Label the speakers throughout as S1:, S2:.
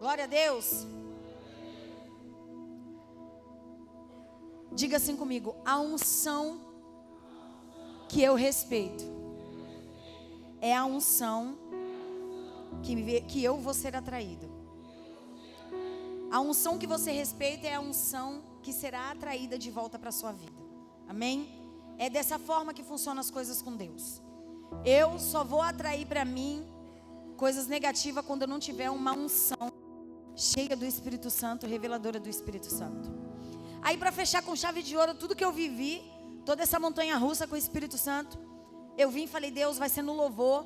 S1: Glória a Deus. Diga assim comigo: a unção que eu respeito é a unção que, que eu vou ser atraído. A unção que você respeita é a unção que será atraída de volta para a sua vida. Amém? É dessa forma que funcionam as coisas com Deus. Eu só vou atrair para mim coisas negativas quando eu não tiver uma unção cheia do Espírito Santo, reveladora do Espírito Santo. Aí para fechar com chave de ouro tudo que eu vivi, toda essa montanha russa com o Espírito Santo, eu vim e falei: Deus, vai ser no louvor.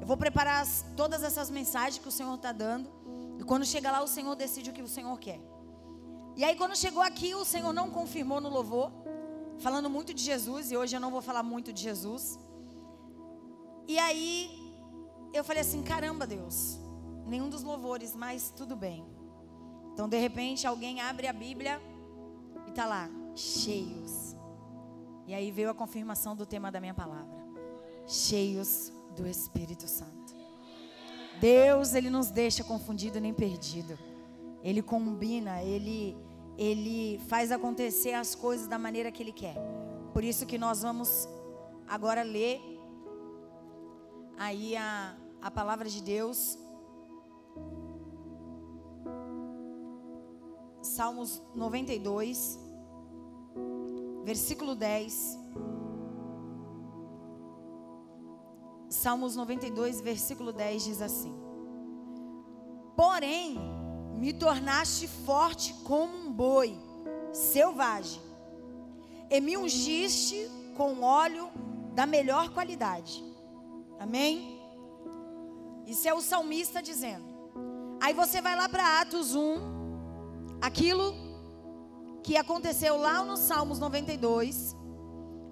S1: Eu vou preparar as, todas essas mensagens que o Senhor está dando. E quando chega lá, o Senhor decide o que o Senhor quer. E aí, quando chegou aqui, o Senhor não confirmou no louvor, falando muito de Jesus. E hoje eu não vou falar muito de Jesus. E aí, eu falei assim: caramba, Deus, nenhum dos louvores, mas tudo bem. Então, de repente, alguém abre a Bíblia e está lá, cheios. E aí veio a confirmação do tema da minha palavra: cheios do Espírito Santo. Deus, ele nos deixa confundido nem perdido. Ele combina, ele ele faz acontecer as coisas da maneira que ele quer. Por isso que nós vamos agora ler aí a, a palavra de Deus. Salmos 92, versículo 10. Salmos 92, versículo 10 diz assim: Porém, me tornaste forte como um boi selvagem, e me ungiste com óleo da melhor qualidade. Amém? Isso é o salmista dizendo. Aí você vai lá para Atos 1, aquilo que aconteceu lá no Salmos 92.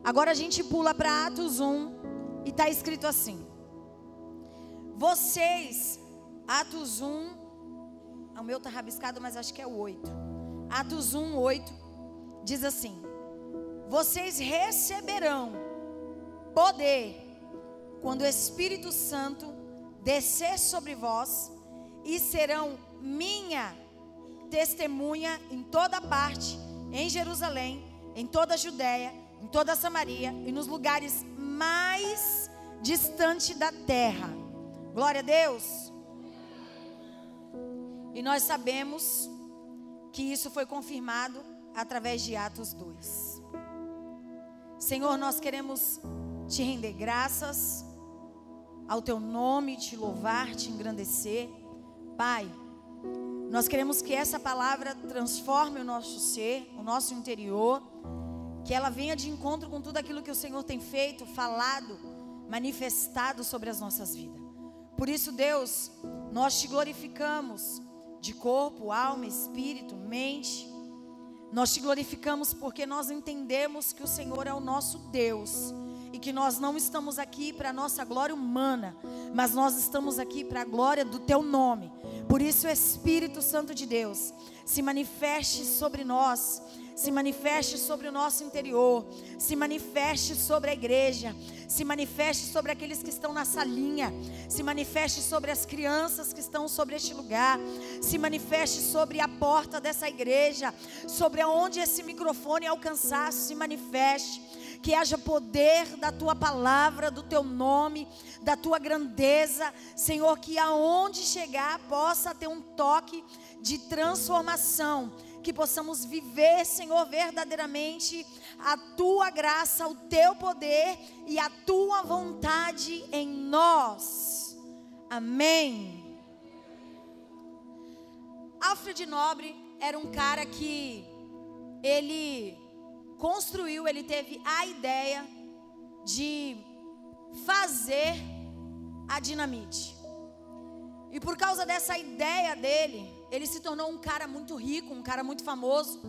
S1: Agora a gente pula para Atos 1 e está escrito assim: Vocês, Atos 1, o meu está rabiscado, mas acho que é o 8. Atos 1, 8, diz assim: Vocês receberão poder quando o Espírito Santo descer sobre vós, e serão minha testemunha em toda parte, em Jerusalém, em toda a Judéia, em toda a Samaria e nos lugares mais distantes da terra. Glória a Deus. E nós sabemos que isso foi confirmado através de Atos 2. Senhor, nós queremos te render graças ao teu nome, te louvar, te engrandecer. Pai, nós queremos que essa palavra transforme o nosso ser, o nosso interior, que ela venha de encontro com tudo aquilo que o Senhor tem feito, falado, manifestado sobre as nossas vidas. Por isso, Deus, nós te glorificamos de corpo, alma, espírito, mente. Nós te glorificamos porque nós entendemos que o Senhor é o nosso Deus que nós não estamos aqui para a nossa glória humana, mas nós estamos aqui para a glória do teu nome. Por isso, Espírito Santo de Deus se manifeste sobre nós se manifeste sobre o nosso interior, se manifeste sobre a igreja, se manifeste sobre aqueles que estão na salinha, se manifeste sobre as crianças que estão sobre este lugar, se manifeste sobre a porta dessa igreja, sobre aonde esse microfone alcançar, se manifeste que haja poder da tua palavra, do teu nome, da tua grandeza, Senhor, que aonde chegar possa ter um toque de transformação que possamos viver, Senhor, verdadeiramente a tua graça, o teu poder e a tua vontade em nós. Amém. Alfred Nobre era um cara que ele construiu, ele teve a ideia de fazer a dinamite. E por causa dessa ideia dele, ele se tornou um cara muito rico, um cara muito famoso,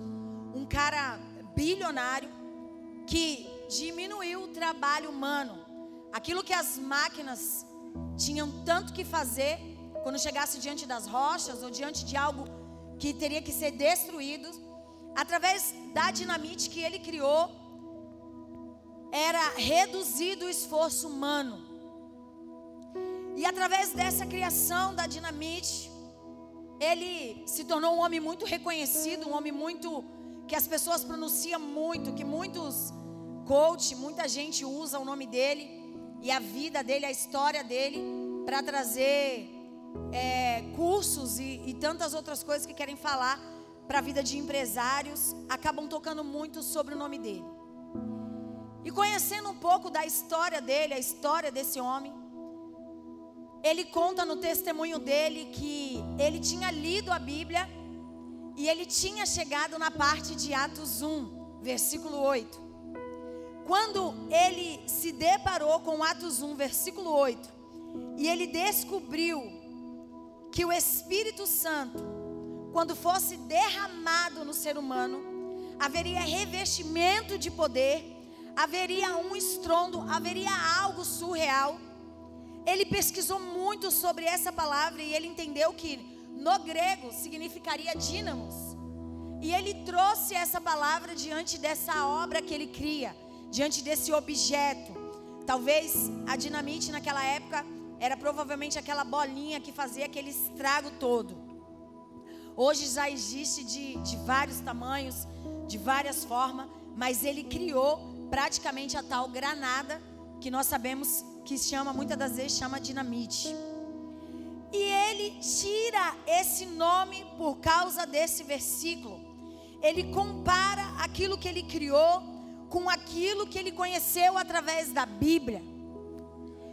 S1: um cara bilionário que diminuiu o trabalho humano. Aquilo que as máquinas tinham tanto que fazer quando chegasse diante das rochas ou diante de algo que teria que ser destruído, através da dinamite que ele criou, era reduzido o esforço humano. E através dessa criação da dinamite, ele se tornou um homem muito reconhecido, um homem muito que as pessoas pronunciam muito, que muitos coach, muita gente usa o nome dele e a vida dele, a história dele para trazer é, cursos e, e tantas outras coisas que querem falar para a vida de empresários, acabam tocando muito sobre o nome dele. E conhecendo um pouco da história dele, a história desse homem, ele conta no testemunho dele que ele tinha lido a Bíblia e ele tinha chegado na parte de Atos 1, versículo 8. Quando ele se deparou com Atos 1, versículo 8, e ele descobriu que o Espírito Santo, quando fosse derramado no ser humano, haveria revestimento de poder, haveria um estrondo, haveria algo surreal ele pesquisou muito sobre essa palavra e ele entendeu que no grego significaria dínamos. E ele trouxe essa palavra diante dessa obra que ele cria, diante desse objeto. Talvez a dinamite naquela época era provavelmente aquela bolinha que fazia aquele estrago todo. Hoje já existe de, de vários tamanhos, de várias formas, mas ele criou praticamente a tal granada que nós sabemos que chama, muitas das vezes chama dinamite. E ele tira esse nome por causa desse versículo. Ele compara aquilo que ele criou com aquilo que ele conheceu através da Bíblia.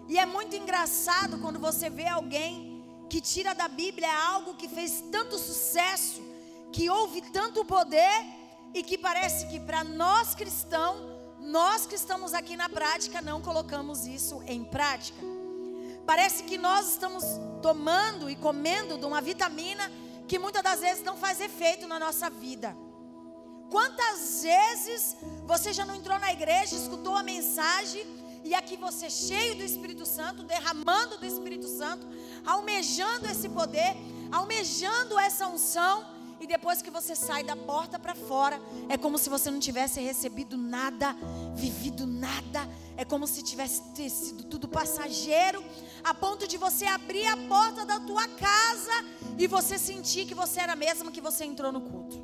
S1: E é muito engraçado quando você vê alguém que tira da Bíblia algo que fez tanto sucesso, que houve tanto poder e que parece que para nós cristãos nós que estamos aqui na prática não colocamos isso em prática. Parece que nós estamos tomando e comendo de uma vitamina que muitas das vezes não faz efeito na nossa vida. Quantas vezes você já não entrou na igreja, escutou a mensagem e aqui você cheio do Espírito Santo, derramando do Espírito Santo, almejando esse poder, almejando essa unção e depois que você sai da porta para fora, é como se você não tivesse recebido nada, vivido nada. É como se tivesse sido tudo passageiro, a ponto de você abrir a porta da tua casa e você sentir que você era mesmo que você entrou no culto.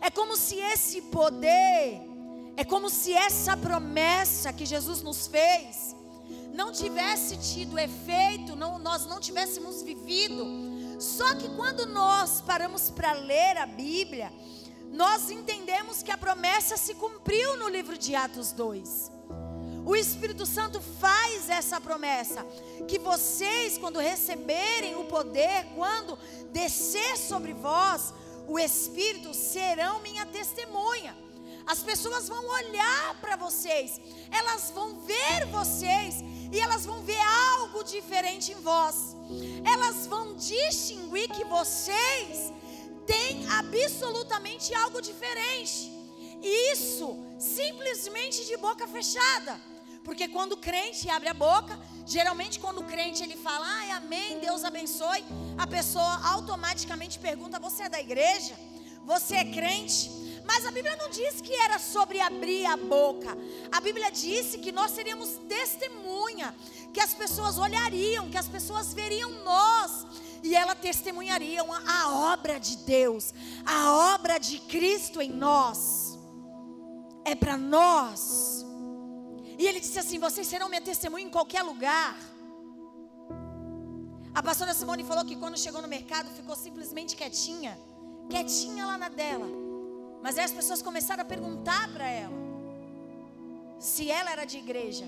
S1: É como se esse poder, é como se essa promessa que Jesus nos fez, não tivesse tido efeito, não, nós não tivéssemos vivido só que quando nós paramos para ler a Bíblia, nós entendemos que a promessa se cumpriu no livro de Atos 2. O Espírito Santo faz essa promessa: que vocês, quando receberem o poder, quando descer sobre vós, o Espírito serão minha testemunha. As pessoas vão olhar para vocês, elas vão ver vocês e elas vão ver algo diferente em vós. Elas vão distinguir que vocês têm absolutamente algo diferente. Isso simplesmente de boca fechada. Porque quando o crente abre a boca, geralmente quando o crente ele fala, ai, amém, Deus abençoe, a pessoa automaticamente pergunta: você é da igreja? Você é crente? Mas a Bíblia não diz que era sobre abrir a boca. A Bíblia disse que nós seríamos testemunha, que as pessoas olhariam, que as pessoas veriam nós e ela testemunhariam a obra de Deus, a obra de Cristo em nós. É para nós. E ele disse assim: Vocês serão minha testemunha em qualquer lugar. A pastora Simone falou que quando chegou no mercado ficou simplesmente quietinha, quietinha lá na dela. Mas aí as pessoas começaram a perguntar para ela se ela era de igreja.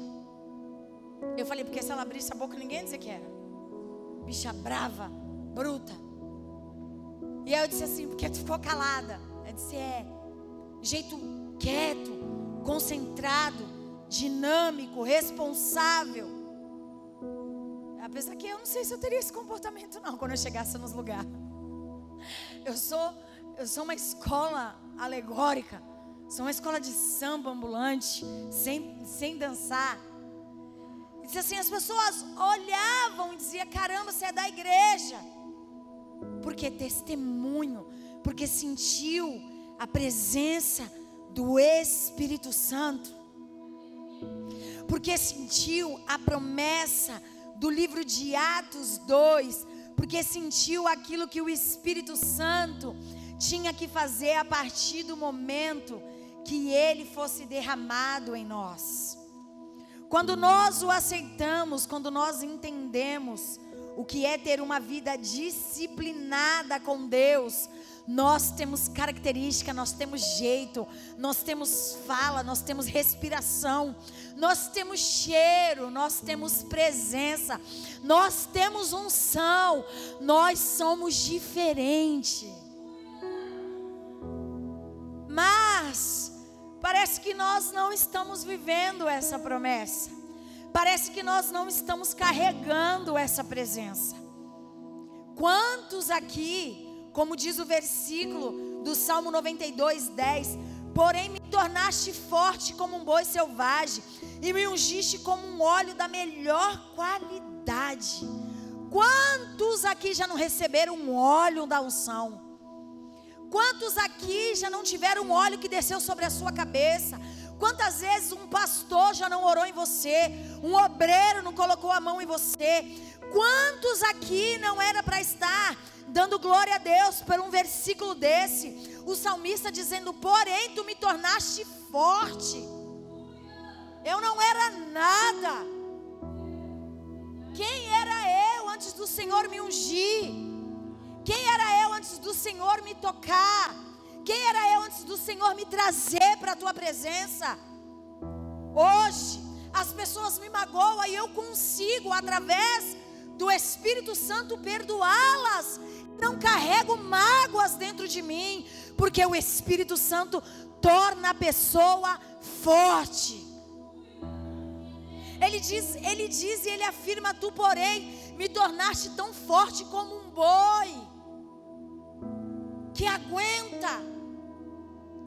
S1: Eu falei, porque se ela abrisse a boca, ninguém ia dizer que era. Bicha brava, bruta. E aí eu disse assim, porque tu ficou calada. Ela disse, é, jeito quieto, concentrado, dinâmico, responsável. Apesar que eu não sei se eu teria esse comportamento não, quando eu chegasse nos lugares. Eu sou, eu sou uma escola alegórica. São uma escola de samba ambulante, sem, sem dançar. E assim: as pessoas olhavam e diziam: caramba, você é da igreja. Porque testemunho, porque sentiu a presença do Espírito Santo. Porque sentiu a promessa do livro de Atos 2, porque sentiu aquilo que o Espírito Santo tinha que fazer a partir do momento que ele fosse derramado em nós. Quando nós o aceitamos, quando nós entendemos o que é ter uma vida disciplinada com Deus, nós temos característica, nós temos jeito, nós temos fala, nós temos respiração, nós temos cheiro, nós temos presença, nós temos unção, nós somos diferentes. Mas parece que nós não estamos vivendo essa promessa. Parece que nós não estamos carregando essa presença. Quantos aqui como diz o versículo do Salmo 92, 10. Porém, me tornaste forte como um boi selvagem, e me ungiste como um óleo da melhor qualidade. Quantos aqui já não receberam um óleo da unção? Quantos aqui já não tiveram um óleo que desceu sobre a sua cabeça? Quantas vezes um pastor já não orou em você? Um obreiro não colocou a mão em você? Quantos aqui não era para estar dando glória a Deus por um versículo desse. O salmista dizendo: Porém, tu me tornaste forte. Eu não era nada. Quem era eu antes do Senhor me ungir? Quem era eu antes do Senhor me tocar? Quem era eu antes do Senhor me trazer para a tua presença? Hoje, as pessoas me magoam e eu consigo, através do Espírito Santo, perdoá-las não carrego mágoas dentro de mim, porque o Espírito Santo torna a pessoa forte. Ele diz, ele diz e ele afirma: Tu, porém, me tornaste tão forte como um boi, que aguenta,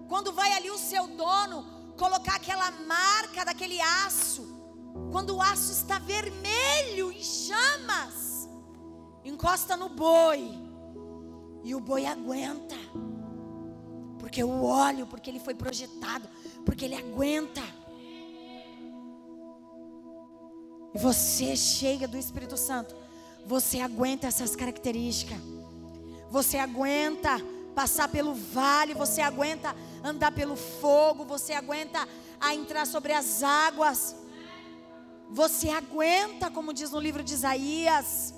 S1: quando vai ali o seu dono colocar aquela marca daquele aço, quando o aço está vermelho em chamas, encosta no boi e o boi aguenta. Porque o óleo, porque ele foi projetado, porque ele aguenta. E você cheia do Espírito Santo, você aguenta essas características. Você aguenta passar pelo vale, você aguenta andar pelo fogo, você aguenta a entrar sobre as águas. Você aguenta, como diz no livro de Isaías.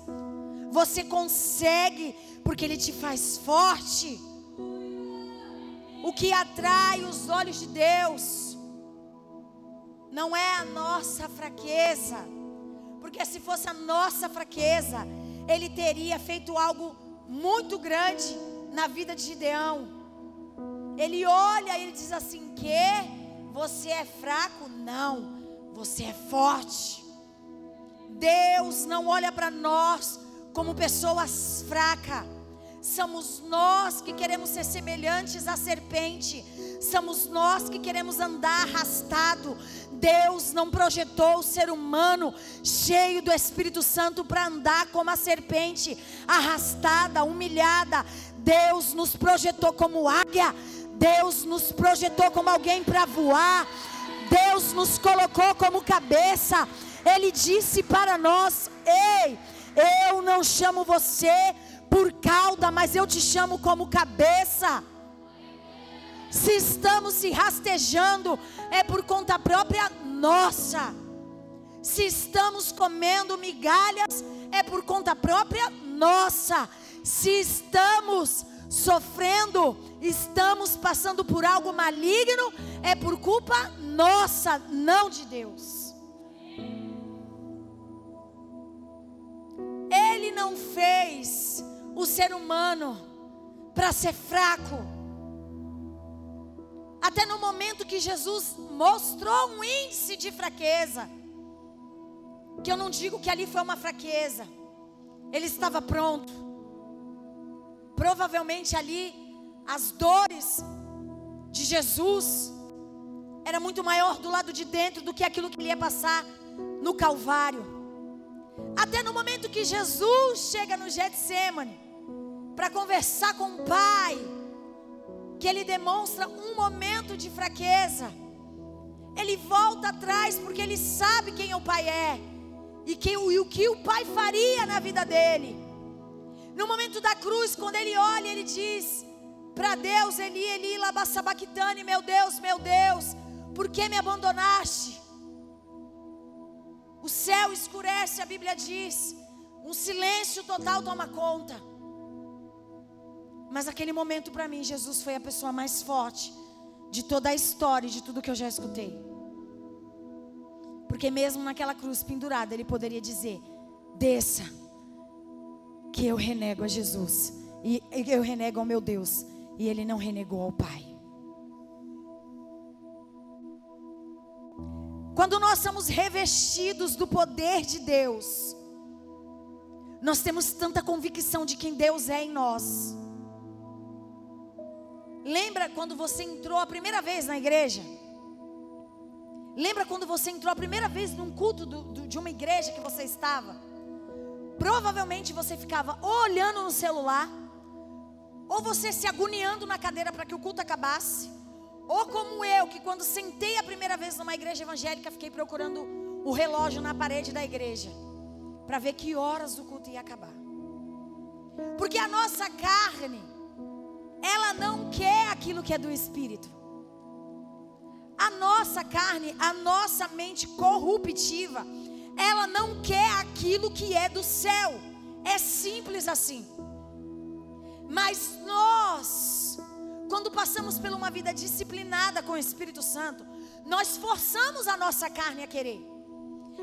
S1: Você consegue porque Ele te faz forte. O que atrai os olhos de Deus não é a nossa fraqueza, porque se fosse a nossa fraqueza, Ele teria feito algo muito grande na vida de Gideão. Ele olha e ele diz assim: que você é fraco? Não, você é forte. Deus não olha para nós como pessoas fracas. Somos nós que queremos ser semelhantes à serpente. Somos nós que queremos andar arrastado. Deus não projetou o ser humano cheio do Espírito Santo para andar como a serpente, arrastada, humilhada. Deus nos projetou como águia. Deus nos projetou como alguém para voar. Deus nos colocou como cabeça. Ele disse para nós: Ei, eu não chamo você por cauda, mas eu te chamo como cabeça. Se estamos se rastejando, é por conta própria nossa. Se estamos comendo migalhas, é por conta própria nossa. Se estamos sofrendo, estamos passando por algo maligno, é por culpa nossa, não de Deus. Ele não fez o ser humano para ser fraco. Até no momento que Jesus mostrou um índice de fraqueza, que eu não digo que ali foi uma fraqueza, ele estava pronto. Provavelmente ali as dores de Jesus era muito maior do lado de dentro do que aquilo que ele ia passar no Calvário. Até no momento que Jesus chega no Getsemane, para conversar com o Pai, que ele demonstra um momento de fraqueza. Ele volta atrás porque ele sabe quem o Pai é e, que, e o que o Pai faria na vida dele. No momento da cruz, quando ele olha, ele diz para Deus, Eli, Eli, labassabaquitane, meu Deus, meu Deus, por que me abandonaste? O céu escurece, a Bíblia diz, um silêncio total toma conta. Mas aquele momento para mim, Jesus foi a pessoa mais forte de toda a história, de tudo que eu já escutei. Porque mesmo naquela cruz pendurada, ele poderia dizer: desça, que eu renego a Jesus, e eu renego ao meu Deus, e ele não renegou ao Pai. Quando nós somos revestidos do poder de Deus, nós temos tanta convicção de quem Deus é em nós. Lembra quando você entrou a primeira vez na igreja? Lembra quando você entrou a primeira vez num culto do, do, de uma igreja que você estava? Provavelmente você ficava ou olhando no celular, ou você se agoniando na cadeira para que o culto acabasse, ou como eu, que quando sentei a primeira vez numa igreja evangélica, fiquei procurando o relógio na parede da igreja, para ver que horas o culto ia acabar. Porque a nossa carne, ela não quer aquilo que é do espírito. A nossa carne, a nossa mente corruptiva, ela não quer aquilo que é do céu. É simples assim. Mas nós, quando passamos por uma vida disciplinada com o Espírito Santo, nós forçamos a nossa carne a querer.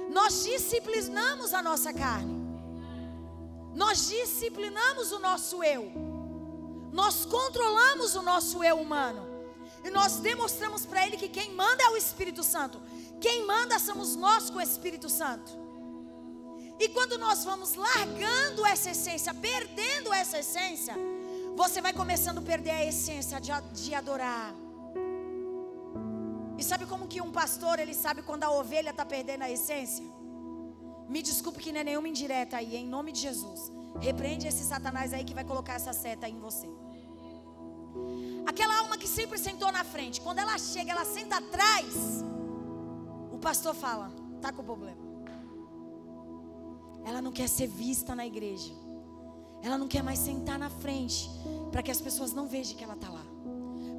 S1: Nós disciplinamos a nossa carne. Nós disciplinamos o nosso eu. Nós controlamos o nosso eu humano. E nós demonstramos para ele que quem manda é o Espírito Santo. Quem manda somos nós com o Espírito Santo. E quando nós vamos largando essa essência, perdendo essa essência, você vai começando a perder a essência de, de adorar. E sabe como que um pastor ele sabe quando a ovelha está perdendo a essência? Me desculpe que não é nenhuma indireta aí, em nome de Jesus. Repreende esse Satanás aí que vai colocar essa seta aí em você. Aquela alma que sempre sentou na frente, quando ela chega, ela senta atrás. Pastor fala: tá com problema. Ela não quer ser vista na igreja. Ela não quer mais sentar na frente para que as pessoas não vejam que ela está lá.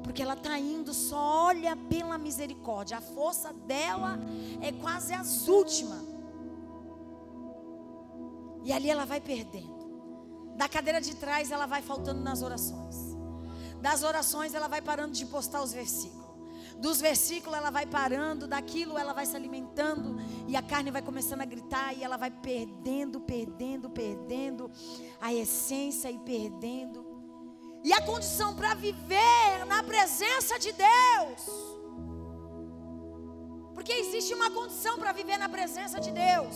S1: Porque ela está indo só olha pela misericórdia. A força dela é quase as últimas. E ali ela vai perdendo. Da cadeira de trás ela vai faltando nas orações. Das orações ela vai parando de postar os versículos. Dos versículos ela vai parando, daquilo ela vai se alimentando e a carne vai começando a gritar e ela vai perdendo, perdendo, perdendo a essência e perdendo. E a condição para viver na presença de Deus. Porque existe uma condição para viver na presença de Deus.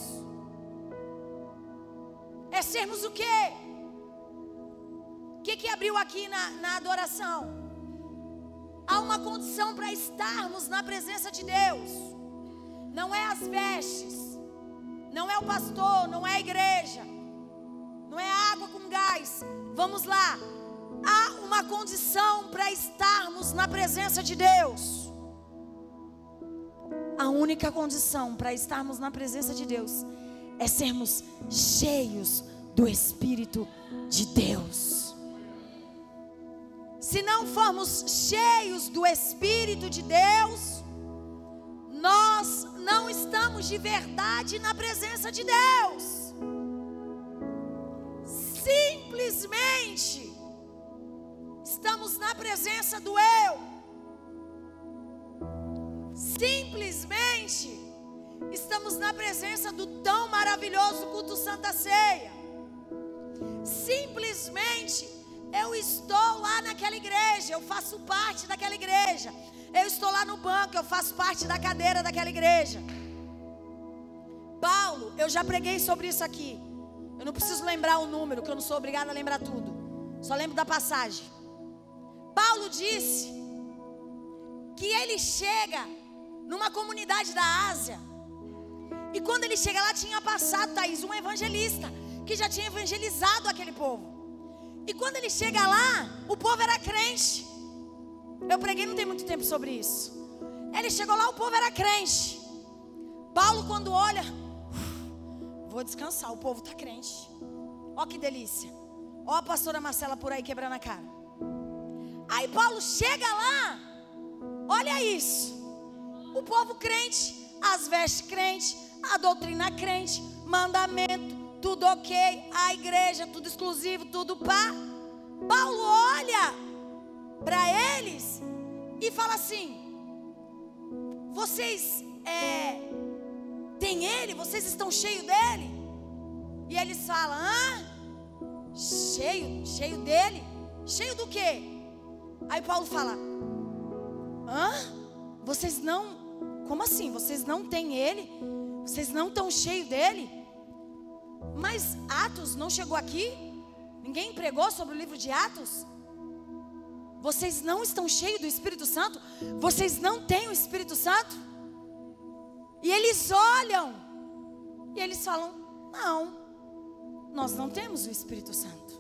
S1: É sermos o quê? O que, que abriu aqui na, na adoração? Há uma condição para estarmos na presença de Deus. Não é as vestes, não é o pastor, não é a igreja, não é água com gás. Vamos lá. Há uma condição para estarmos na presença de Deus. A única condição para estarmos na presença de Deus é sermos cheios do Espírito de Deus se não formos cheios do Espírito de Deus, nós não estamos de verdade na presença de Deus. Simplesmente estamos na presença do eu. Simplesmente estamos na presença do tão maravilhoso culto Santa Ceia. Simplesmente eu estou lá naquela igreja, eu faço parte daquela igreja. Eu estou lá no banco, eu faço parte da cadeira daquela igreja. Paulo, eu já preguei sobre isso aqui. Eu não preciso lembrar o número, que eu não sou obrigado a lembrar tudo. Só lembro da passagem. Paulo disse que ele chega numa comunidade da Ásia. E quando ele chega lá, tinha passado, Thaís, um evangelista que já tinha evangelizado aquele povo. E quando ele chega lá, o povo era crente. Eu preguei não tem muito tempo sobre isso. Ele chegou lá, o povo era crente. Paulo, quando olha, vou descansar, o povo está crente. Ó que delícia. Ó a pastora Marcela por aí quebrando a cara. Aí Paulo chega lá, olha isso. O povo crente, as vestes crente, a doutrina crente, mandamento, tudo ok, a igreja, tudo exclusivo, tudo pá. Paulo olha para eles e fala assim: vocês é, têm ele, vocês estão cheios dele? E eles falam: hã? Cheio, cheio dele? Cheio do quê? Aí Paulo fala: hã? Vocês não, como assim? Vocês não têm ele? Vocês não estão cheios dele? Mas Atos não chegou aqui? Ninguém pregou sobre o livro de Atos? Vocês não estão cheios do Espírito Santo? Vocês não têm o Espírito Santo? E eles olham e eles falam: Não, nós não temos o Espírito Santo.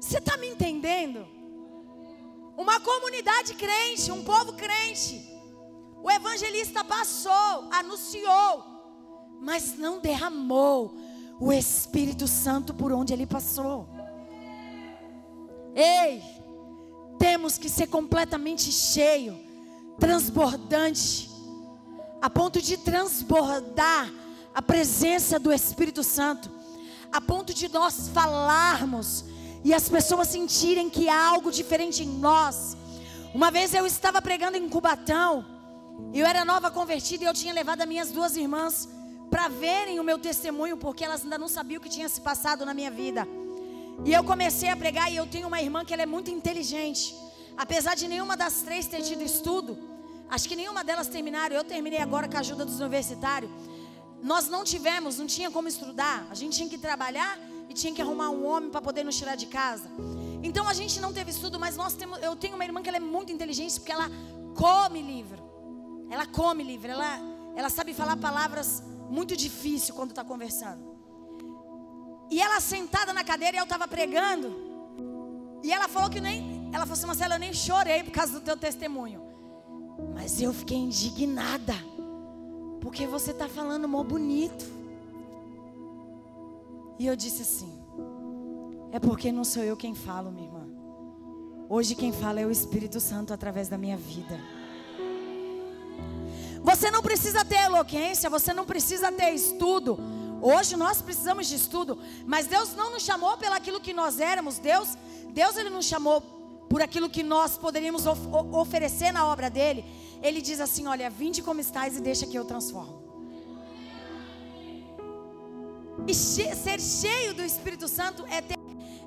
S1: Você está me entendendo? Uma comunidade crente, um povo crente. O evangelista passou, anunciou, mas não derramou o Espírito Santo por onde ele passou. Ei, temos que ser completamente cheio, transbordante, a ponto de transbordar a presença do Espírito Santo, a ponto de nós falarmos e as pessoas sentirem que há algo diferente em nós. Uma vez eu estava pregando em Cubatão, eu era nova convertida e eu tinha levado as minhas duas irmãs para verem o meu testemunho, porque elas ainda não sabiam o que tinha se passado na minha vida. E eu comecei a pregar e eu tenho uma irmã que ela é muito inteligente. Apesar de nenhuma das três ter tido estudo, acho que nenhuma delas terminaram. Eu terminei agora com a ajuda dos universitários. Nós não tivemos, não tinha como estudar. A gente tinha que trabalhar e tinha que arrumar um homem para poder nos tirar de casa. Então a gente não teve estudo, mas nós temos, eu tenho uma irmã que ela é muito inteligente porque ela come livro. Ela come livro, ela, ela sabe falar palavras muito difíceis quando está conversando. E ela sentada na cadeira e eu estava pregando. E ela falou que nem. Ela falou assim, Marcela, eu nem chorei por causa do teu testemunho. Mas eu fiquei indignada. Porque você está falando mó bonito. E eu disse assim: É porque não sou eu quem falo, minha irmã. Hoje quem fala é o Espírito Santo através da minha vida. Você não precisa ter eloquência, você não precisa ter estudo. Hoje nós precisamos de estudo, mas Deus não nos chamou pelo aquilo que nós éramos. Deus, Deus ele nos chamou por aquilo que nós poderíamos of oferecer na obra dele. Ele diz assim: "Olha, vinde como estás e deixa que eu transformo". E che ser cheio do Espírito Santo é ter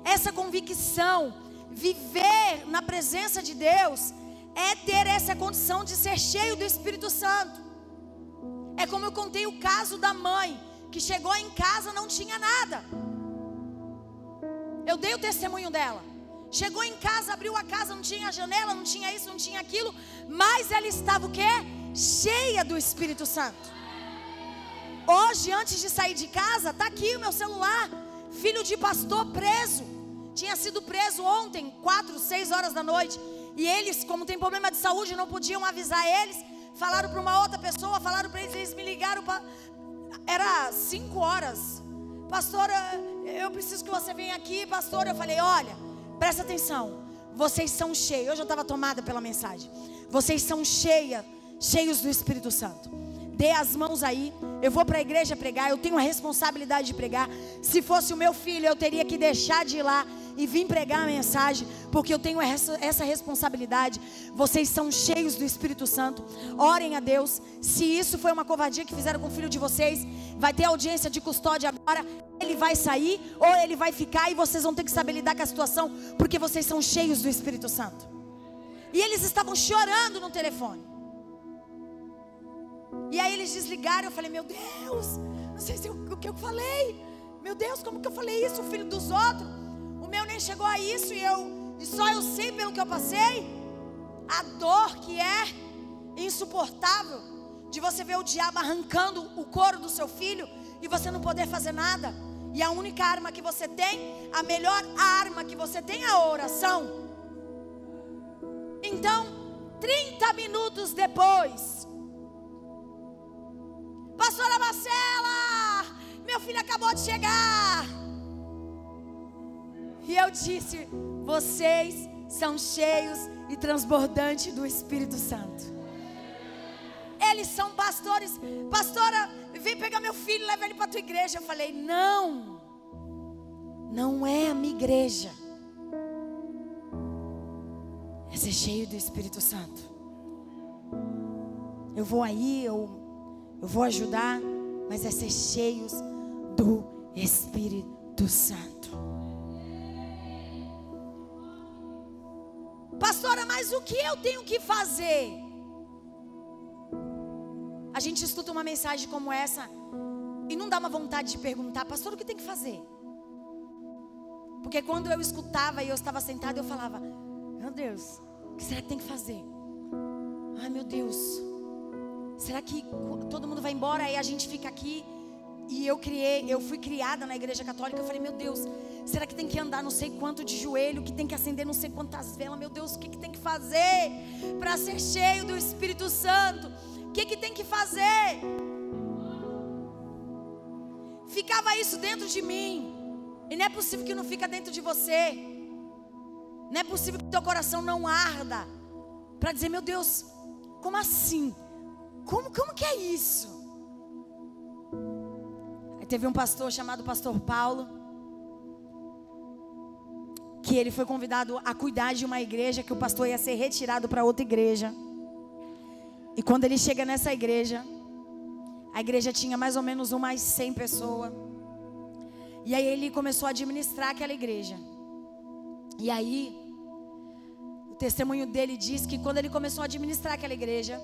S1: essa convicção, viver na presença de Deus é ter essa condição de ser cheio do Espírito Santo. É como eu contei o caso da mãe que chegou em casa não tinha nada. Eu dei o testemunho dela. Chegou em casa, abriu a casa, não tinha janela, não tinha isso, não tinha aquilo, mas ela estava o quê? Cheia do Espírito Santo. Hoje, antes de sair de casa, tá aqui o meu celular. Filho de pastor preso. Tinha sido preso ontem, quatro, seis horas da noite. E eles, como tem problema de saúde, não podiam avisar eles. Falaram para uma outra pessoa, falaram para eles, eles me ligaram para era cinco horas. Pastora, eu preciso que você venha aqui, pastor. Eu falei, olha, presta atenção. Vocês são cheios. Eu já estava tomada pela mensagem. Vocês são cheia, cheios do Espírito Santo. Dê as mãos aí. Eu vou para a igreja pregar. Eu tenho a responsabilidade de pregar. Se fosse o meu filho, eu teria que deixar de ir lá e vim pregar a mensagem, porque eu tenho essa, essa responsabilidade. Vocês são cheios do Espírito Santo. Orem a Deus. Se isso foi uma covardia que fizeram com o filho de vocês, vai ter audiência de custódia agora. Ele vai sair ou ele vai ficar e vocês vão ter que saber lidar com a situação, porque vocês são cheios do Espírito Santo. E eles estavam chorando no telefone. E aí eles desligaram. Eu falei, meu Deus, não sei se eu, o que eu falei. Meu Deus, como que eu falei isso? O filho dos outros meu nem chegou a isso e eu e só eu sei pelo que eu passei a dor que é insuportável de você ver o diabo arrancando o couro do seu filho e você não poder fazer nada. E a única arma que você tem, a melhor arma que você tem é a oração. Então, 30 minutos depois, Pastora Marcela, meu filho acabou de chegar. E eu disse: vocês são cheios e transbordantes do Espírito Santo. Eles são pastores. Pastora, vem pegar meu filho, leva ele para tua igreja. Eu falei: não, não é a minha igreja. É ser cheio do Espírito Santo. Eu vou aí, eu, eu vou ajudar, mas é ser cheios do Espírito Santo. Mas o que eu tenho que fazer? A gente escuta uma mensagem como essa e não dá uma vontade de perguntar, pastor, o que tem que fazer? Porque quando eu escutava e eu estava sentada, eu falava: Meu Deus, o que será que tem que fazer? Ai, meu Deus, será que todo mundo vai embora e a gente fica aqui? E eu criei, eu fui criada na igreja católica. Eu falei, meu Deus, será que tem que andar não sei quanto de joelho? Que tem que acender não sei quantas velas? Meu Deus, o que, que tem que fazer para ser cheio do Espírito Santo? O que, que tem que fazer? Ficava isso dentro de mim. E não é possível que não fica dentro de você. Não é possível que teu coração não arda para dizer, meu Deus, como assim? Como, como que é isso? Teve um pastor chamado Pastor Paulo, que ele foi convidado a cuidar de uma igreja, que o pastor ia ser retirado para outra igreja. E quando ele chega nessa igreja, a igreja tinha mais ou menos umas 100 pessoas. E aí ele começou a administrar aquela igreja. E aí, o testemunho dele diz que quando ele começou a administrar aquela igreja,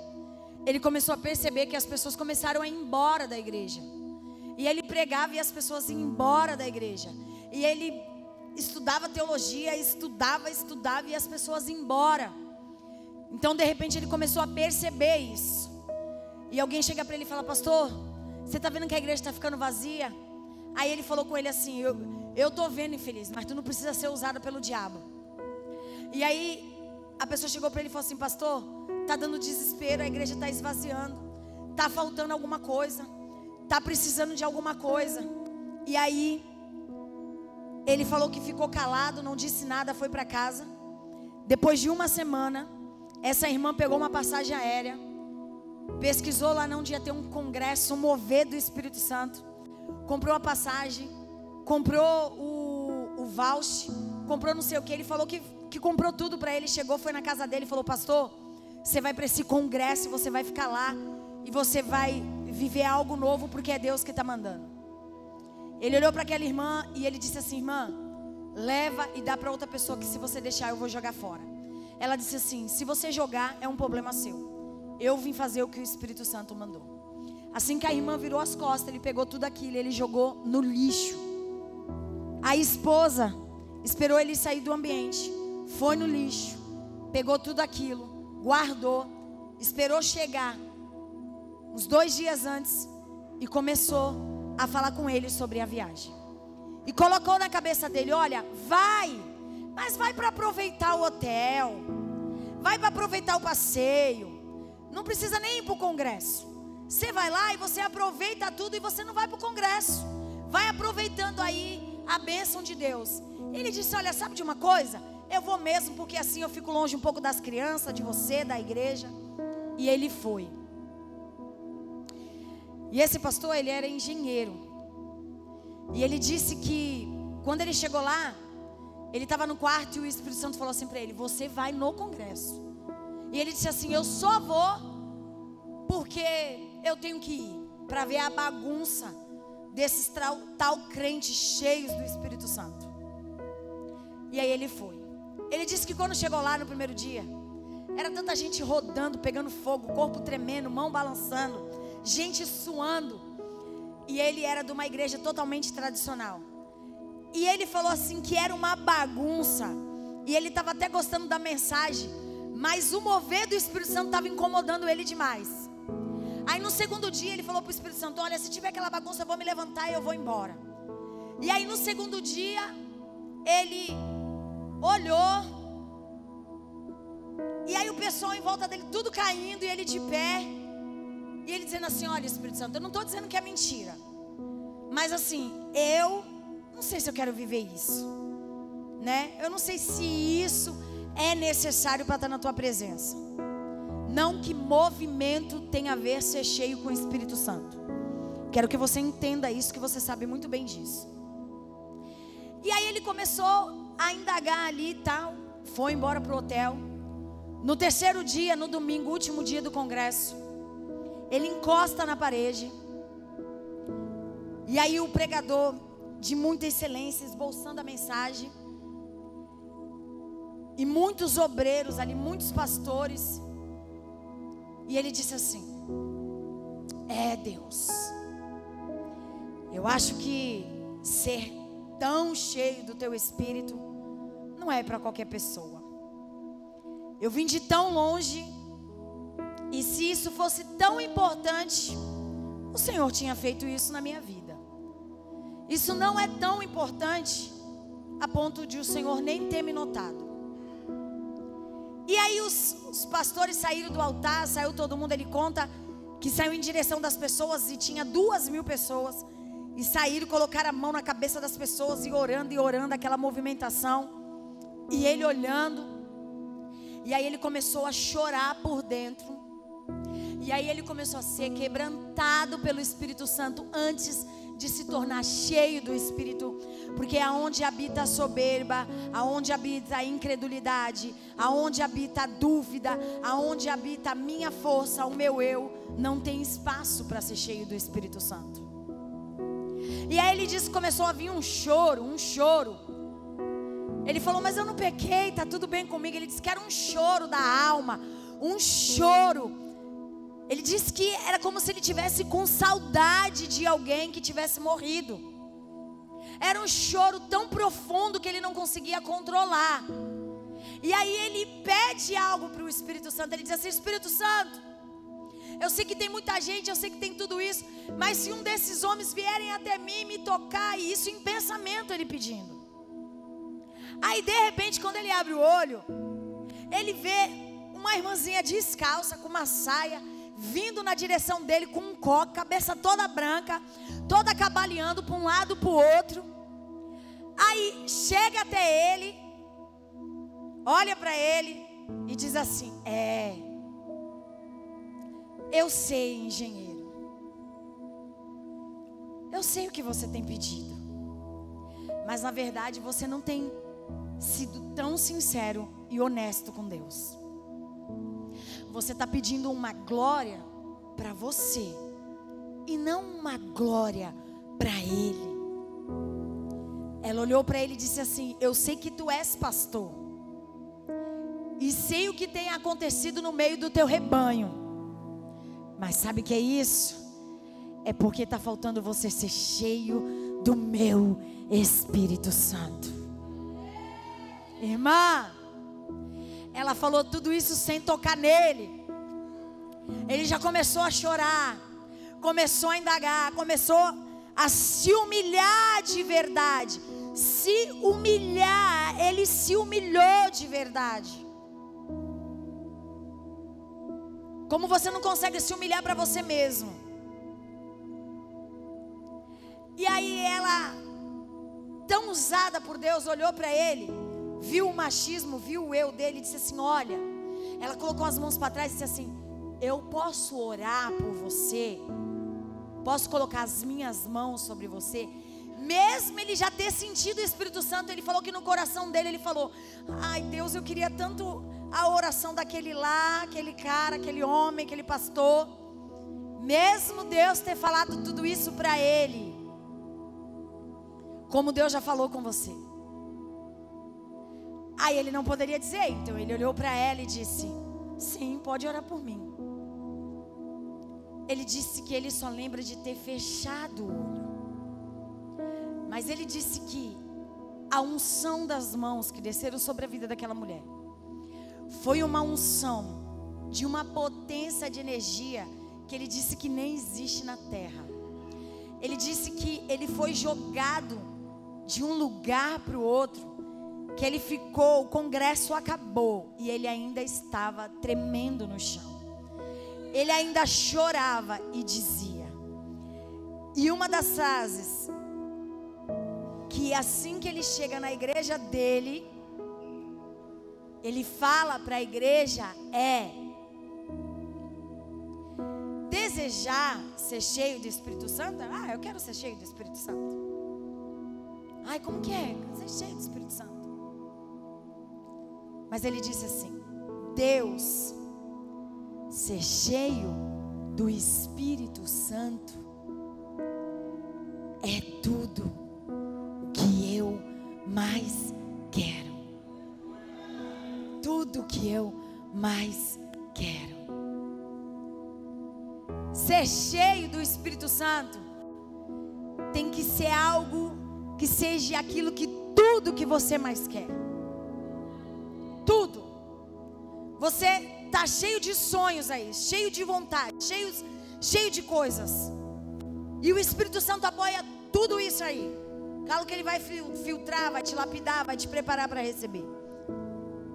S1: ele começou a perceber que as pessoas começaram a ir embora da igreja. E ele pregava e as pessoas iam embora da igreja. E ele estudava teologia, estudava, estudava e as pessoas iam embora. Então, de repente, ele começou a perceber isso. E alguém chega para ele e fala: Pastor, você está vendo que a igreja está ficando vazia? Aí ele falou com ele assim: Eu, eu tô vendo, infeliz, mas tu não precisa ser usado pelo diabo. E aí a pessoa chegou para ele e falou assim: Pastor, tá dando desespero, a igreja está esvaziando, tá faltando alguma coisa tá precisando de alguma coisa. E aí ele falou que ficou calado, não disse nada, foi para casa. Depois de uma semana, essa irmã pegou uma passagem aérea, pesquisou lá não ia ter um congresso, um mover do Espírito Santo, comprou a passagem, comprou o, o voucher, comprou não sei o que. Ele falou que, que comprou tudo para ele, chegou, foi na casa dele falou: Pastor, você vai para esse congresso, você vai ficar lá e você vai viver algo novo porque é Deus que está mandando. Ele olhou para aquela irmã e ele disse assim: Irmã, leva e dá para outra pessoa que se você deixar eu vou jogar fora. Ela disse assim: Se você jogar é um problema seu. Eu vim fazer o que o Espírito Santo mandou. Assim que a irmã virou as costas, ele pegou tudo aquilo ele jogou no lixo. A esposa esperou ele sair do ambiente, foi no lixo, pegou tudo aquilo, guardou, esperou chegar uns dois dias antes, e começou a falar com ele sobre a viagem. E colocou na cabeça dele: olha, vai, mas vai para aproveitar o hotel, vai para aproveitar o passeio, não precisa nem ir para o congresso. Você vai lá e você aproveita tudo e você não vai para o congresso. Vai aproveitando aí a bênção de Deus. Ele disse: Olha, sabe de uma coisa? Eu vou mesmo, porque assim eu fico longe um pouco das crianças, de você, da igreja. E ele foi. E esse pastor, ele era engenheiro. E ele disse que quando ele chegou lá, ele estava no quarto e o Espírito Santo falou assim para ele: Você vai no congresso. E ele disse assim: Eu só vou porque eu tenho que ir para ver a bagunça desses tal, tal crentes cheios do Espírito Santo. E aí ele foi. Ele disse que quando chegou lá no primeiro dia, era tanta gente rodando, pegando fogo, corpo tremendo, mão balançando gente suando. E ele era de uma igreja totalmente tradicional. E ele falou assim que era uma bagunça. E ele estava até gostando da mensagem. Mas o mover do Espírito Santo estava incomodando ele demais. Aí no segundo dia ele falou para o Espírito Santo: Olha, se tiver aquela bagunça, eu vou me levantar e eu vou embora. E aí no segundo dia, ele olhou. E aí o pessoal em volta dele, tudo caindo, e ele de pé. E ele dizendo assim: Olha, Espírito Santo, eu não estou dizendo que é mentira. Mas assim, eu não sei se eu quero viver isso. né? Eu não sei se isso é necessário para estar na tua presença. Não que movimento tem a ver ser cheio com o Espírito Santo. Quero que você entenda isso, que você sabe muito bem disso. E aí ele começou a indagar ali e tal, foi embora pro hotel. No terceiro dia, no domingo, último dia do congresso, ele encosta na parede. E aí o pregador, de muita excelência, esboçando a mensagem, e muitos obreiros ali, muitos pastores. E ele disse assim: É Deus, eu acho que ser tão cheio do teu espírito não é para qualquer pessoa. Eu vim de tão longe, e se isso fosse tão importante, o Senhor tinha feito isso na minha vida. Isso não é tão importante a ponto de o Senhor nem ter me notado. E aí os, os, pastores saíram do altar, saiu todo mundo, ele conta que saiu em direção das pessoas e tinha duas mil pessoas. E saíram, colocaram a mão na cabeça das pessoas e orando e orando aquela movimentação. E ele olhando. E aí ele começou a chorar por dentro. E aí ele começou a ser quebrantado pelo Espírito Santo antes de se tornar cheio do Espírito, porque aonde habita a soberba, aonde habita a incredulidade, aonde habita a dúvida, aonde habita a minha força, o meu eu, não tem espaço para ser cheio do Espírito Santo. E aí ele disse começou a vir um choro, um choro. Ele falou, mas eu não pequei, tá tudo bem comigo. Ele disse que era um choro da alma, um choro ele disse que era como se ele tivesse com saudade de alguém que tivesse morrido. Era um choro tão profundo que ele não conseguia controlar. E aí ele pede algo para o Espírito Santo. Ele diz assim: Espírito Santo, eu sei que tem muita gente, eu sei que tem tudo isso, mas se um desses homens vierem até mim e me tocar, e isso em pensamento ele pedindo. Aí de repente, quando ele abre o olho, ele vê uma irmãzinha descalça com uma saia vindo na direção dele com um coque, cabeça toda branca, toda cabaleando para um lado para o outro. Aí chega até ele, olha para ele e diz assim: É, eu sei, engenheiro. Eu sei o que você tem pedido. Mas na verdade você não tem sido tão sincero e honesto com Deus. Você está pedindo uma glória para você e não uma glória para Ele. Ela olhou para ele e disse assim: Eu sei que tu és pastor, e sei o que tem acontecido no meio do teu rebanho, mas sabe o que é isso? É porque está faltando você ser cheio do meu Espírito Santo. Irmã, ela falou tudo isso sem tocar nele. Ele já começou a chorar, começou a indagar, começou a se humilhar de verdade. Se humilhar, ele se humilhou de verdade. Como você não consegue se humilhar para você mesmo. E aí ela, tão usada por Deus, olhou para ele viu o machismo, viu o eu dele disse assim: Olha, ela colocou as mãos para trás e disse assim: Eu posso orar por você, posso colocar as minhas mãos sobre você. Mesmo ele já ter sentido o Espírito Santo, ele falou que no coração dele ele falou: Ai Deus, eu queria tanto a oração daquele lá, aquele cara, aquele homem, aquele pastor. Mesmo Deus ter falado tudo isso para ele, como Deus já falou com você. Aí ele não poderia dizer, então ele olhou para ela e disse: Sim, pode orar por mim. Ele disse que ele só lembra de ter fechado o olho. Mas ele disse que a unção das mãos que desceram sobre a vida daquela mulher foi uma unção de uma potência de energia que ele disse que nem existe na terra. Ele disse que ele foi jogado de um lugar para o outro que ele ficou, o congresso acabou e ele ainda estava tremendo no chão. Ele ainda chorava e dizia. E uma das frases que assim que ele chega na igreja dele, ele fala para a igreja é desejar ser cheio do Espírito Santo. Ah, eu quero ser cheio do Espírito Santo. Ai, como que é? Ser cheio do Espírito Santo. Mas ele disse assim: Deus ser cheio do Espírito Santo é tudo o que eu mais quero. Tudo que eu mais quero. Ser cheio do Espírito Santo tem que ser algo que seja aquilo que tudo que você mais quer. Você tá cheio de sonhos aí, cheio de vontade, cheio, cheio de coisas. E o Espírito Santo apoia tudo isso aí. Claro que ele vai filtrar, vai te lapidar, vai te preparar para receber.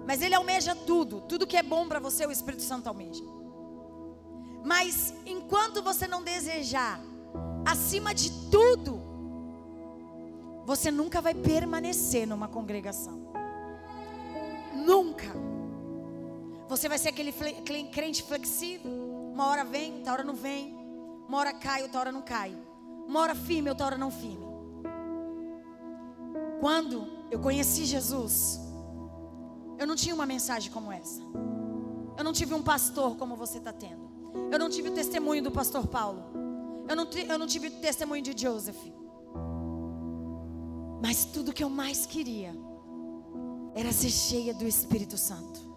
S1: Mas ele almeja tudo, tudo que é bom para você, o Espírito Santo almeja. Mas enquanto você não desejar, acima de tudo, você nunca vai permanecer numa congregação. Nunca. Você vai ser aquele crente flexível. Uma hora vem, outra hora não vem. Uma hora cai, outra hora não cai. Uma hora firme, outra hora não firme. Quando eu conheci Jesus, eu não tinha uma mensagem como essa. Eu não tive um pastor como você está tendo. Eu não tive o testemunho do pastor Paulo. Eu não, eu não tive o testemunho de Joseph. Mas tudo que eu mais queria era ser cheia do Espírito Santo.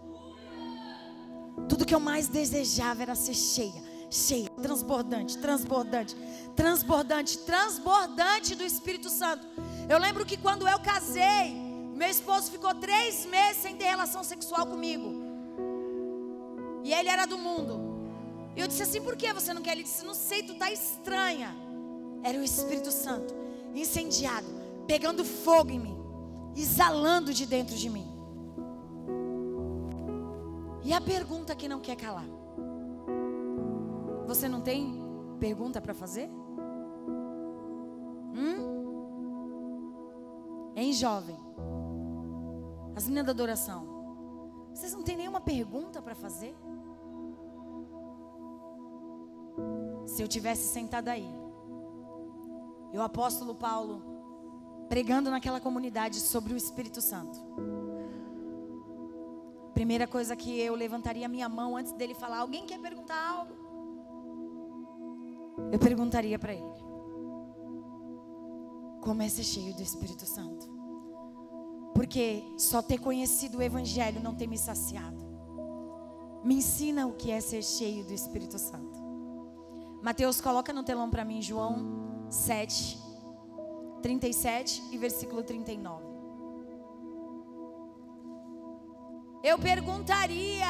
S1: Tudo que eu mais desejava era ser cheia, cheia, transbordante, transbordante, transbordante, transbordante do Espírito Santo. Eu lembro que quando eu casei, meu esposo ficou três meses sem ter relação sexual comigo. E ele era do mundo. E eu disse assim: por que você não quer? Ele disse: não sei, tu tá estranha. Era o Espírito Santo, incendiado, pegando fogo em mim, exalando de dentro de mim. E a pergunta que não quer calar: Você não tem pergunta para fazer? Hum? Hein, jovem? As meninas da adoração. Vocês não têm nenhuma pergunta para fazer? Se eu tivesse sentado aí, e o apóstolo Paulo pregando naquela comunidade sobre o Espírito Santo. Primeira coisa que eu levantaria minha mão antes dele falar: Alguém quer perguntar algo? Eu perguntaria para ele: Como é ser cheio do Espírito Santo? Porque só ter conhecido o Evangelho não tem me saciado. Me ensina o que é ser cheio do Espírito Santo. Mateus, coloca no telão para mim, João 7, 37 e versículo 39. Eu perguntaria: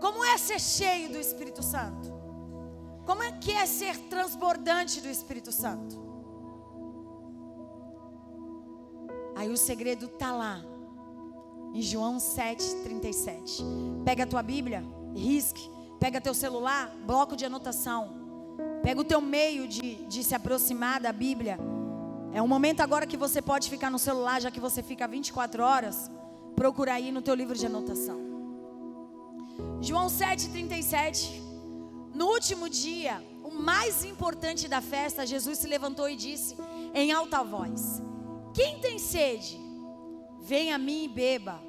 S1: como é ser cheio do Espírito Santo? Como é que é ser transbordante do Espírito Santo? Aí o segredo está lá, em João 7, 37. Pega a tua Bíblia, risque Pega teu celular, bloco de anotação. Pega o teu meio de, de se aproximar da Bíblia. É um momento agora que você pode ficar no celular, já que você fica 24 horas. Procura aí no teu livro de anotação. João 7,37. No último dia, o mais importante da festa, Jesus se levantou e disse em alta voz: Quem tem sede, venha a mim e beba.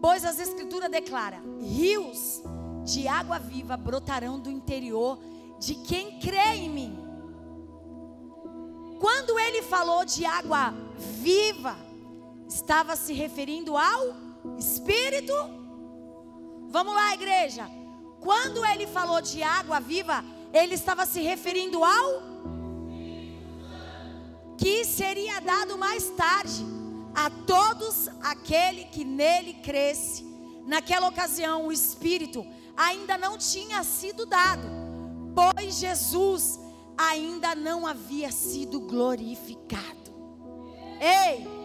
S1: Pois as Escrituras declaram: rios de água viva brotarão do interior de quem crê em mim. Quando ele falou de água viva, estava se referindo ao Espírito. Vamos lá, igreja. Quando ele falou de água viva, ele estava se referindo ao que seria dado mais tarde a todos aquele que nele cresce. Naquela ocasião, o Espírito ainda não tinha sido dado, pois Jesus ainda não havia sido glorificado. Ei,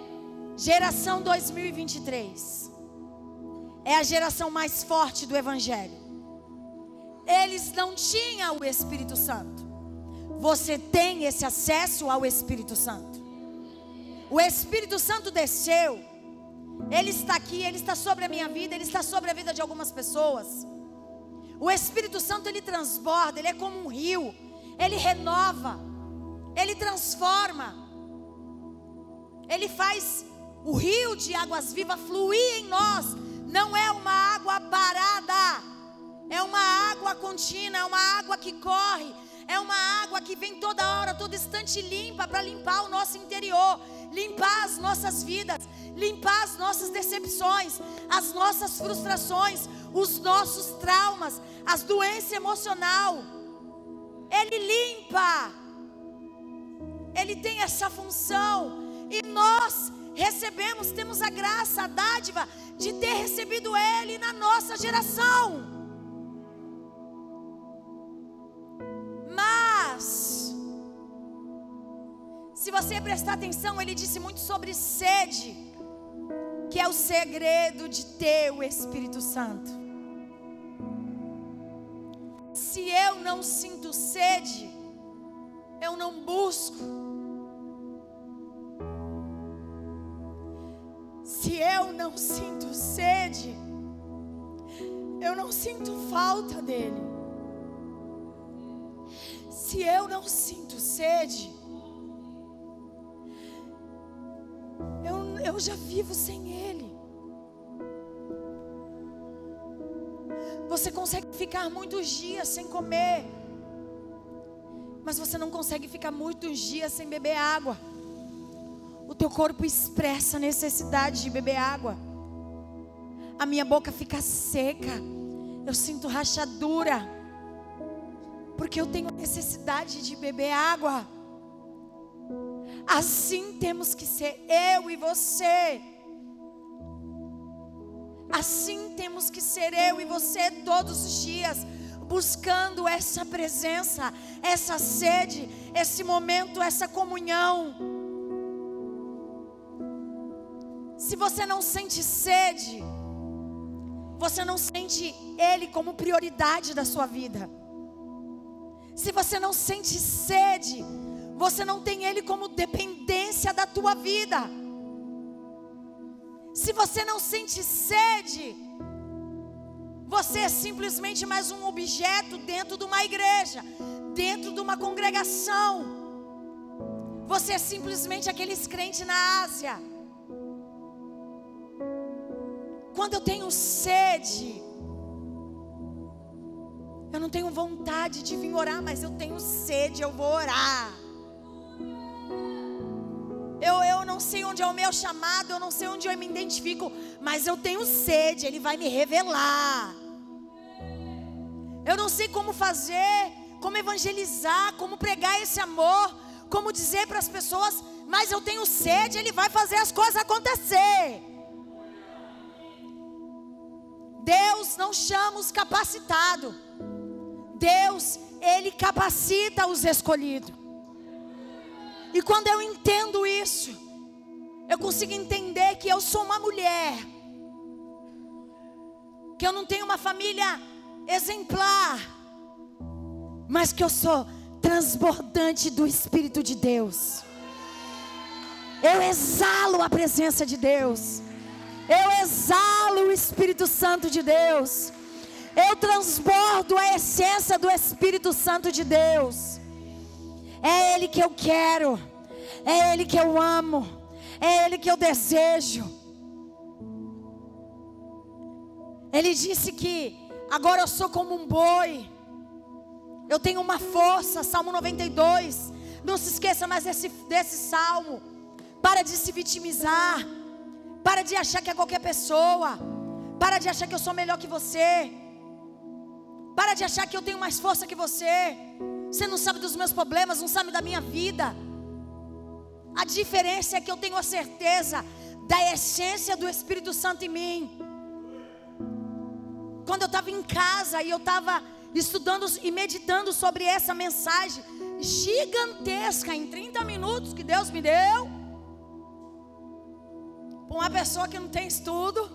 S1: geração 2023 é a geração mais forte do Evangelho. Eles não tinham o Espírito Santo. Você tem esse acesso ao Espírito Santo. O Espírito Santo desceu. Ele está aqui, ele está sobre a minha vida, ele está sobre a vida de algumas pessoas. O Espírito Santo ele transborda, ele é como um rio. Ele renova, ele transforma. Ele faz o rio de águas vivas fluir em nós. Não é uma água parada, é uma água contínua, é uma água que corre, é uma água que vem toda hora, todo instante limpa para limpar o nosso interior, limpar as nossas vidas, limpar as nossas decepções, as nossas frustrações, os nossos traumas, as doenças emocional. Ele limpa. Ele tem essa função e nós recebemos, temos a graça, a dádiva de ter recebido ele na nossa geração. Mas, se você prestar atenção, ele disse muito sobre sede, que é o segredo de ter o Espírito Santo. Se eu não sinto sede, eu não busco. Eu não sinto sede, eu não sinto falta dele se eu não sinto sede, eu, eu já vivo sem Ele. Você consegue ficar muitos dias sem comer, mas você não consegue ficar muitos dias sem beber água. Teu corpo expressa a necessidade de beber água. A minha boca fica seca. Eu sinto rachadura porque eu tenho necessidade de beber água. Assim temos que ser eu e você. Assim temos que ser eu e você todos os dias, buscando essa presença, essa sede, esse momento, essa comunhão. Se você não sente sede, você não sente Ele como prioridade da sua vida. Se você não sente sede, você não tem Ele como dependência da tua vida. Se você não sente sede, você é simplesmente mais um objeto dentro de uma igreja, dentro de uma congregação. Você é simplesmente aqueles crentes na Ásia. Quando eu tenho sede, eu não tenho vontade de vir orar, mas eu tenho sede, eu vou orar. Eu, eu não sei onde é o meu chamado, eu não sei onde eu me identifico, mas eu tenho sede, Ele vai me revelar. Eu não sei como fazer, como evangelizar, como pregar esse amor, como dizer para as pessoas, mas eu tenho sede, Ele vai fazer as coisas acontecer. Deus não chama os capacitados. Deus, Ele capacita os escolhidos. E quando eu entendo isso, eu consigo entender que eu sou uma mulher, que eu não tenho uma família exemplar, mas que eu sou transbordante do Espírito de Deus. Eu exalo a presença de Deus. Eu exalo o Espírito Santo de Deus. Eu transbordo a essência do Espírito Santo de Deus. É Ele que eu quero. É Ele que eu amo. É Ele que eu desejo. Ele disse que agora eu sou como um boi. Eu tenho uma força. Salmo 92. Não se esqueça mais desse, desse salmo. Para de se vitimizar. Para de achar que é qualquer pessoa. Para de achar que eu sou melhor que você. Para de achar que eu tenho mais força que você. Você não sabe dos meus problemas, não sabe da minha vida. A diferença é que eu tenho a certeza da essência do Espírito Santo em mim. Quando eu estava em casa e eu estava estudando e meditando sobre essa mensagem gigantesca em 30 minutos que Deus me deu, para uma pessoa que não tem estudo,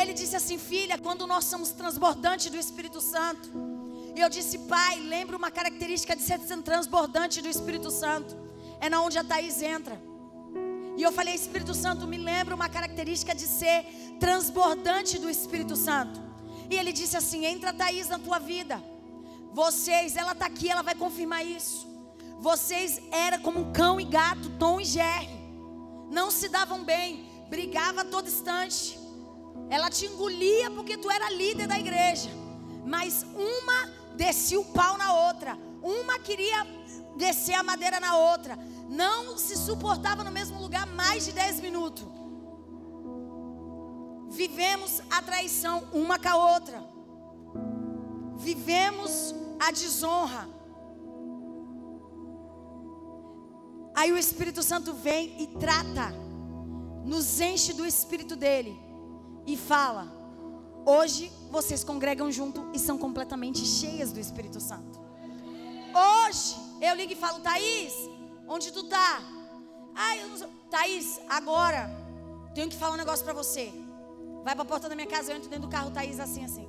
S1: ele disse assim: Filha, quando nós somos transbordantes do Espírito Santo. E eu disse: Pai, lembra uma característica de ser transbordante do Espírito Santo: é na onde a Thaís entra. E eu falei, Espírito Santo, me lembra uma característica de ser transbordante do Espírito Santo. E ele disse assim: entra Thaís na tua vida. Vocês, ela está aqui, ela vai confirmar isso. Vocês eram como cão e gato, Tom e Jerry. Não se davam bem, brigava a todo instante. Ela te engolia porque tu era líder da igreja. Mas uma descia o pau na outra. Uma queria descer a madeira na outra. Não se suportava no mesmo lugar mais de 10 minutos. Vivemos a traição uma com a outra. Vivemos a desonra. Aí o Espírito Santo vem e trata, nos enche do Espírito dele e fala: hoje vocês congregam junto e são completamente cheias do Espírito Santo. Hoje eu ligo e falo, Thaís, onde tu tá? Ai, eu não sou. Thaís, agora tenho que falar um negócio para você. Vai para a porta da minha casa, eu entro dentro do carro, Thaís, assim, assim.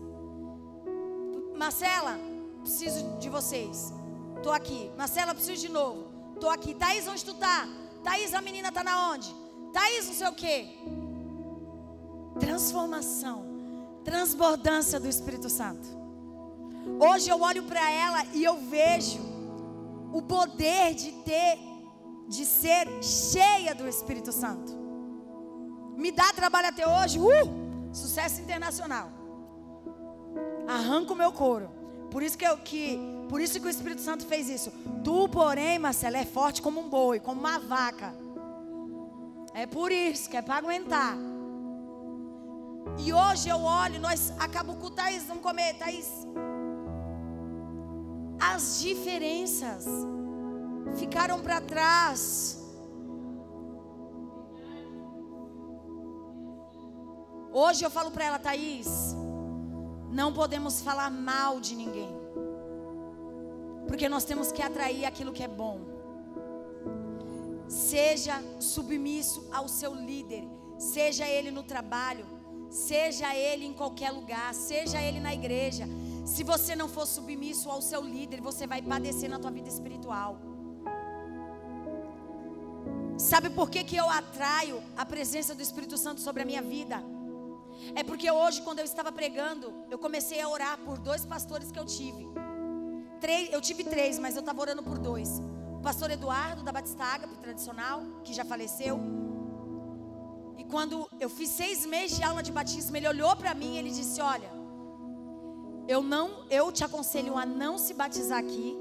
S1: Marcela, preciso de vocês. Tô aqui. Marcela, preciso de novo. Tô aqui. Thaís, onde tu tá? Thaís, a menina tá na onde? Thaís, não sei o quê. Transformação, transbordância do Espírito Santo. Hoje eu olho para ela e eu vejo o poder de ter, de ser cheia do Espírito Santo. Me dá trabalho até hoje, uh, sucesso internacional. Arranco o meu couro. Por isso que, eu, que, por isso que o Espírito Santo fez isso. Tu, porém, Marcela, é forte como um boi, como uma vaca. É por isso que é para aguentar. E hoje eu olho, nós acabamos com o Thaís, vamos comer, Thaís. As diferenças ficaram para trás. Hoje eu falo para ela, Thaís, não podemos falar mal de ninguém. Porque nós temos que atrair aquilo que é bom. Seja submisso ao seu líder, seja ele no trabalho, seja ele em qualquer lugar, seja ele na igreja. Se você não for submisso ao seu líder, você vai padecer na tua vida espiritual. Sabe por que, que eu atraio a presença do Espírito Santo sobre a minha vida? É porque hoje, quando eu estava pregando, eu comecei a orar por dois pastores que eu tive. Três, eu tive três, mas eu estava orando por dois. O pastor Eduardo, da Batista Ágape, tradicional, que já faleceu. E quando eu fiz seis meses de aula de batismo, ele olhou para mim e ele disse: Olha, eu não, eu te aconselho a não se batizar aqui.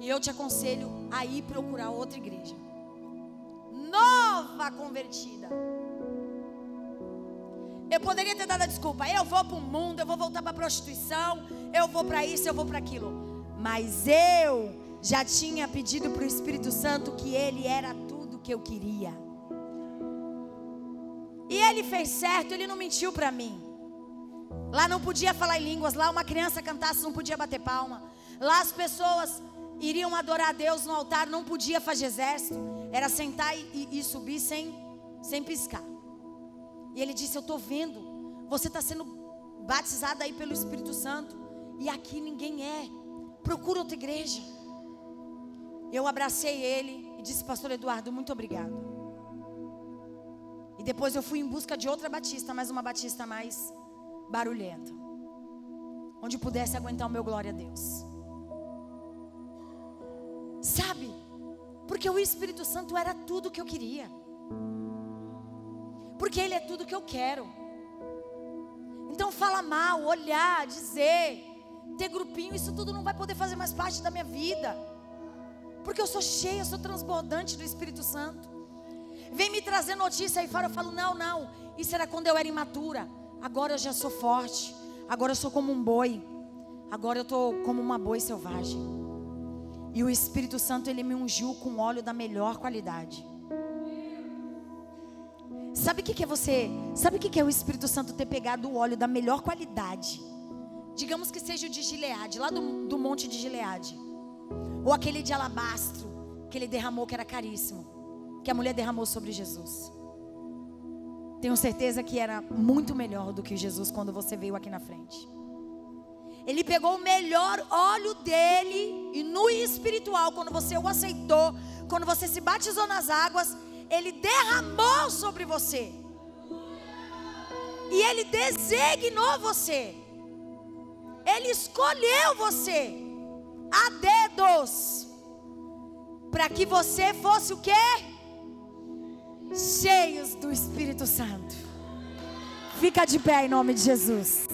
S1: E eu te aconselho a ir procurar outra igreja. Nova convertida. Eu poderia ter dado a desculpa, eu vou para o mundo, eu vou voltar para a prostituição, eu vou para isso, eu vou para aquilo. Mas eu já tinha pedido para o Espírito Santo que ele era tudo que eu queria. E ele fez certo, ele não mentiu para mim. Lá não podia falar em línguas, lá uma criança cantasse, não podia bater palma. Lá as pessoas iriam adorar a Deus no altar, não podia fazer exército. Era sentar e, e, subir sem, sem piscar. E ele disse: Eu estou vendo, você está sendo batizado aí pelo Espírito Santo, e aqui ninguém é. Procura outra igreja. Eu abracei ele e disse: Pastor Eduardo, muito obrigado. E depois eu fui em busca de outra batista, mas uma batista mais barulhenta, onde pudesse aguentar o meu glória a Deus. Sabe? Porque o Espírito Santo era tudo o que eu queria. Porque Ele é tudo que eu quero. Então fala mal, olhar, dizer, ter grupinho, isso tudo não vai poder fazer mais parte da minha vida. Porque eu sou cheia, eu sou transbordante do Espírito Santo. Vem me trazer notícia aí fora, eu falo, não, não. Isso era quando eu era imatura. Agora eu já sou forte. Agora eu sou como um boi. Agora eu estou como uma boi selvagem. E o Espírito Santo, ele me ungiu com óleo da melhor qualidade. Sabe o que, é você? Sabe o que é o Espírito Santo ter pegado o óleo da melhor qualidade? Digamos que seja o de Gileade, lá do, do monte de Gileade. Ou aquele de alabastro que ele derramou, que era caríssimo. Que a mulher derramou sobre Jesus. Tenho certeza que era muito melhor do que Jesus quando você veio aqui na frente. Ele pegou o melhor óleo dele e no espiritual, quando você o aceitou, quando você se batizou nas águas, Ele derramou sobre você. E Ele designou você. Ele escolheu você a dedos para que você fosse o quê? Cheios do Espírito Santo. Fica de pé em nome de Jesus.